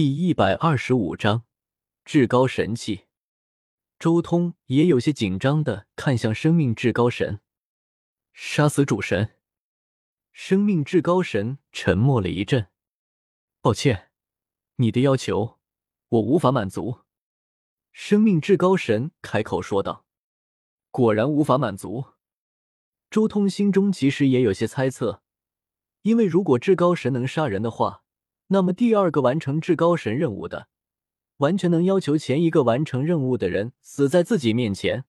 第一百二十五章至高神器。周通也有些紧张的看向生命至高神，杀死主神。生命至高神沉默了一阵，抱歉，你的要求我无法满足。生命至高神开口说道：“果然无法满足。”周通心中其实也有些猜测，因为如果至高神能杀人的话。那么，第二个完成至高神任务的，完全能要求前一个完成任务的人死在自己面前，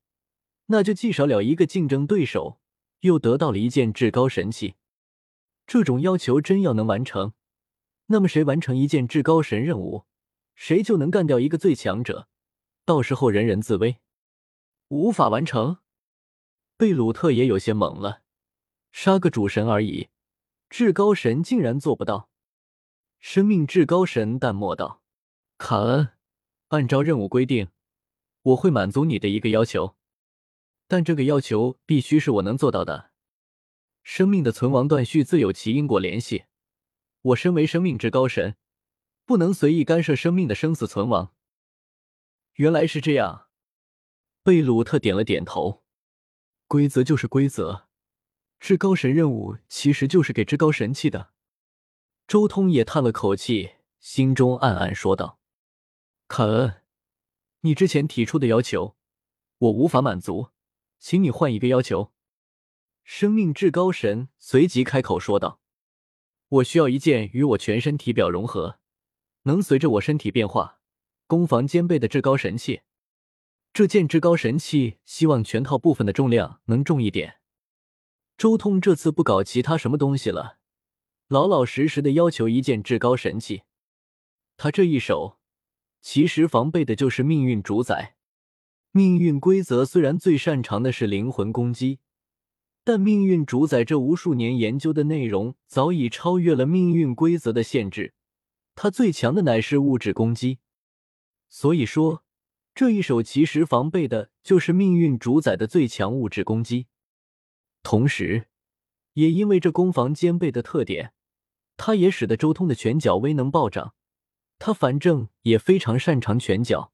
那就既少了一个竞争对手，又得到了一件至高神器。这种要求真要能完成，那么谁完成一件至高神任务，谁就能干掉一个最强者，到时候人人自危。无法完成，贝鲁特也有些懵了，杀个主神而已，至高神竟然做不到。生命至高神淡漠道：“卡恩，按照任务规定，我会满足你的一个要求，但这个要求必须是我能做到的。生命的存亡断续自有其因果联系，我身为生命至高神，不能随意干涉生命的生死存亡。”原来是这样，贝鲁特点了点头。规则就是规则，至高神任务其实就是给至高神器的。周通也叹了口气，心中暗暗说道：“凯恩，你之前提出的要求，我无法满足，请你换一个要求。”生命至高神随即开口说道：“我需要一件与我全身体表融合，能随着我身体变化，攻防兼备的至高神器。这件至高神器，希望全套部分的重量能重一点。”周通这次不搞其他什么东西了。老老实实的要求一件至高神器，他这一手其实防备的就是命运主宰。命运规则虽然最擅长的是灵魂攻击，但命运主宰这无数年研究的内容早已超越了命运规则的限制。他最强的乃是物质攻击，所以说这一手其实防备的就是命运主宰的最强物质攻击。同时，也因为这攻防兼备的特点。他也使得周通的拳脚威能暴涨，他反正也非常擅长拳脚。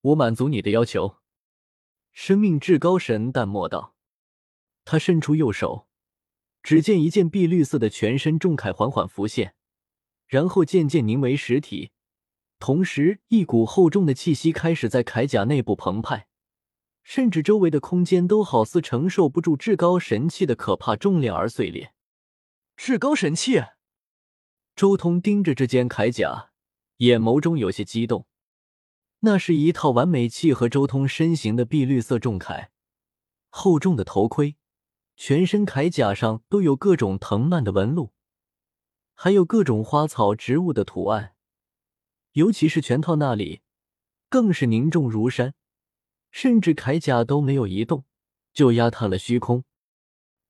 我满足你的要求。”生命至高神淡漠道。他伸出右手，只见一件碧绿色的全身重铠缓缓浮现，然后渐渐凝为实体，同时一股厚重的气息开始在铠甲内部澎湃，甚至周围的空间都好似承受不住至高神器的可怕重量而碎裂。至高神器。周通盯着这件铠甲，眼眸中有些激动。那是一套完美契合周通身形的碧绿色重铠，厚重的头盔，全身铠甲上都有各种藤蔓的纹路，还有各种花草植物的图案。尤其是拳套那里，更是凝重如山，甚至铠甲都没有移动，就压塌了虚空。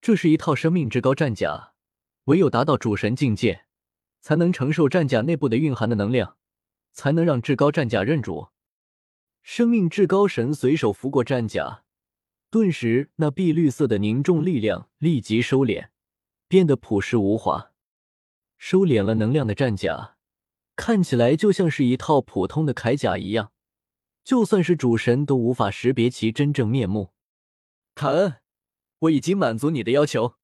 这是一套生命之高战甲，唯有达到主神境界。才能承受战甲内部的蕴含的能量，才能让至高战甲认主。生命至高神随手拂过战甲，顿时那碧绿色的凝重力量立即收敛，变得朴实无华。收敛了能量的战甲，看起来就像是一套普通的铠甲一样，就算是主神都无法识别其真正面目。卡恩，我已经满足你的要求。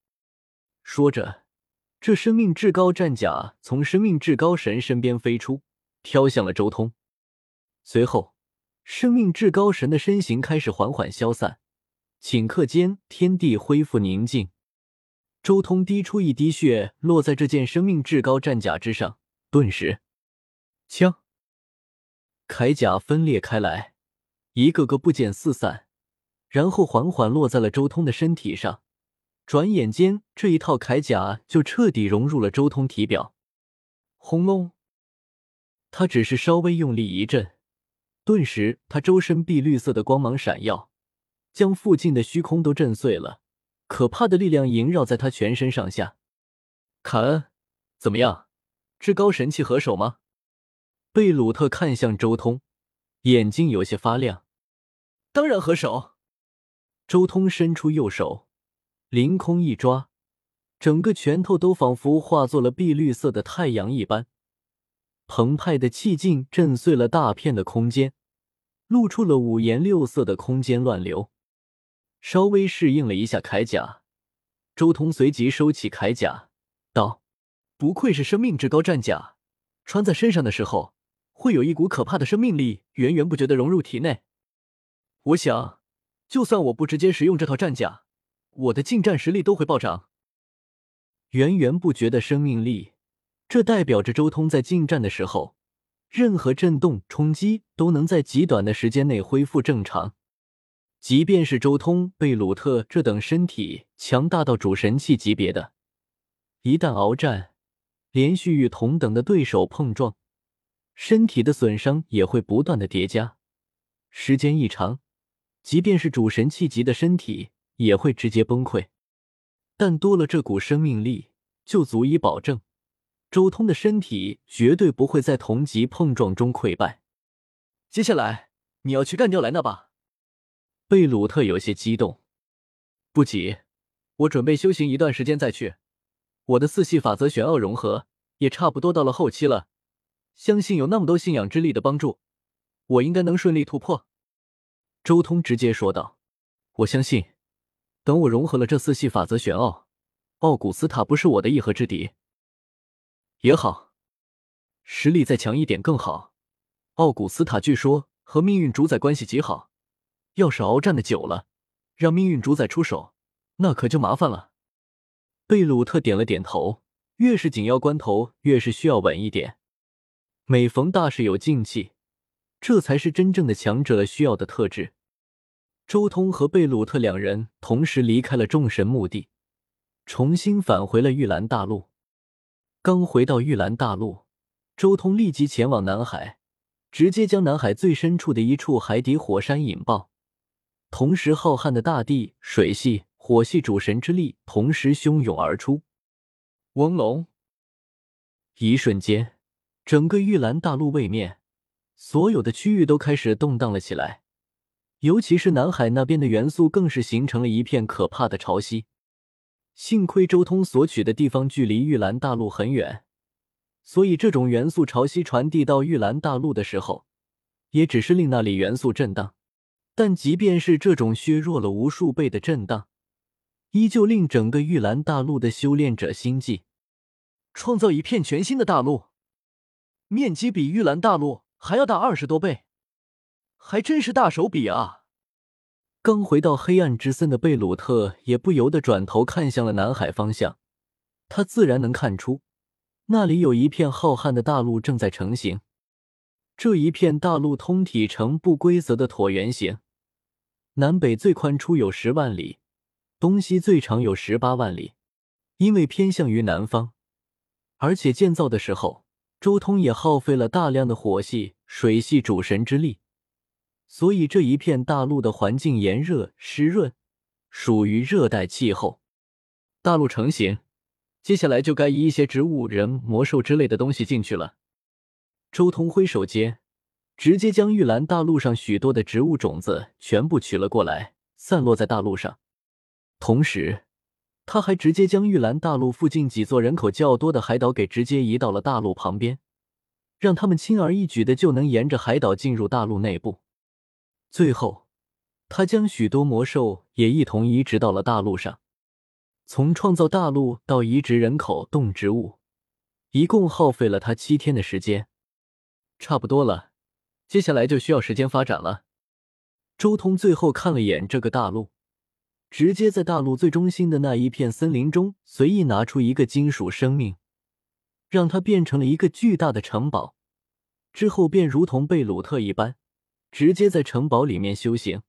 说着。这生命至高战甲从生命至高神身边飞出，飘向了周通。随后，生命至高神的身形开始缓缓消散，顷刻间，天地恢复宁静。周通滴出一滴血，落在这件生命至高战甲之上，顿时，枪，铠甲分裂开来，一个个部件四散，然后缓缓落在了周通的身体上。转眼间，这一套铠甲就彻底融入了周通体表。轰隆！他只是稍微用力一震，顿时他周身碧绿色的光芒闪耀，将附近的虚空都震碎了。可怕的力量萦绕在他全身上下。凯恩，怎么样？至高神器合手吗？贝鲁特看向周通，眼睛有些发亮。当然合手。周通伸出右手。凌空一抓，整个拳头都仿佛化作了碧绿色的太阳一般，澎湃的气劲震碎了大片的空间，露出了五颜六色的空间乱流。稍微适应了一下铠甲，周通随即收起铠甲，道：“不愧是生命至高战甲，穿在身上的时候，会有一股可怕的生命力源源不绝的融入体内。我想，就算我不直接使用这套战甲，我的近战实力都会暴涨。源源不绝的生命力，这代表着周通在近战的时候，任何震动冲击都能在极短的时间内恢复正常。”即便是周通、贝鲁特这等身体强大到主神器级别的，一旦鏖战，连续与同等的对手碰撞，身体的损伤也会不断的叠加。时间一长，即便是主神器级的身体也会直接崩溃。但多了这股生命力，就足以保证周通的身体绝对不会在同级碰撞中溃败。接下来，你要去干掉莱纳吧？贝鲁特有些激动，不急，我准备修行一段时间再去。我的四系法则玄奥融合也差不多到了后期了，相信有那么多信仰之力的帮助，我应该能顺利突破。周通直接说道：“我相信，等我融合了这四系法则玄奥，奥古斯塔不是我的一合之敌。也好，实力再强一点更好。奥古斯塔据说和命运主宰关系极好。”要是鏖战的久了，让命运主宰出手，那可就麻烦了。贝鲁特点了点头，越是紧要关头，越是需要稳一点。每逢大事有静气，这才是真正的强者需要的特质。周通和贝鲁特两人同时离开了众神墓地，重新返回了玉兰大陆。刚回到玉兰大陆，周通立即前往南海，直接将南海最深处的一处海底火山引爆。同时，浩瀚的大地、水系、火系主神之力同时汹涌而出。嗡隆！一瞬间，整个玉兰大陆位面，所有的区域都开始动荡了起来。尤其是南海那边的元素，更是形成了一片可怕的潮汐。幸亏周通所取的地方距离玉兰大陆很远，所以这种元素潮汐传递到玉兰大陆的时候，也只是令那里元素震荡。但即便是这种削弱了无数倍的震荡，依旧令整个玉兰大陆的修炼者心悸。创造一片全新的大陆，面积比玉兰大陆还要大二十多倍，还真是大手笔啊！刚回到黑暗之森的贝鲁特也不由得转头看向了南海方向，他自然能看出，那里有一片浩瀚的大陆正在成型。这一片大陆通体呈不规则的椭圆形，南北最宽处有十万里，东西最长有十八万里。因为偏向于南方，而且建造的时候，周通也耗费了大量的火系、水系主神之力，所以这一片大陆的环境炎热湿润，属于热带气候。大陆成型，接下来就该移一些植物、人、魔兽之类的东西进去了。周通挥手间，直接将玉兰大陆上许多的植物种子全部取了过来，散落在大陆上。同时，他还直接将玉兰大陆附近几座人口较多的海岛给直接移到了大陆旁边，让他们轻而易举的就能沿着海岛进入大陆内部。最后，他将许多魔兽也一同移植到了大陆上。从创造大陆到移植人口、动植物，一共耗费了他七天的时间。差不多了，接下来就需要时间发展了。周通最后看了眼这个大陆，直接在大陆最中心的那一片森林中随意拿出一个金属生命，让它变成了一个巨大的城堡。之后便如同贝鲁特一般，直接在城堡里面修行。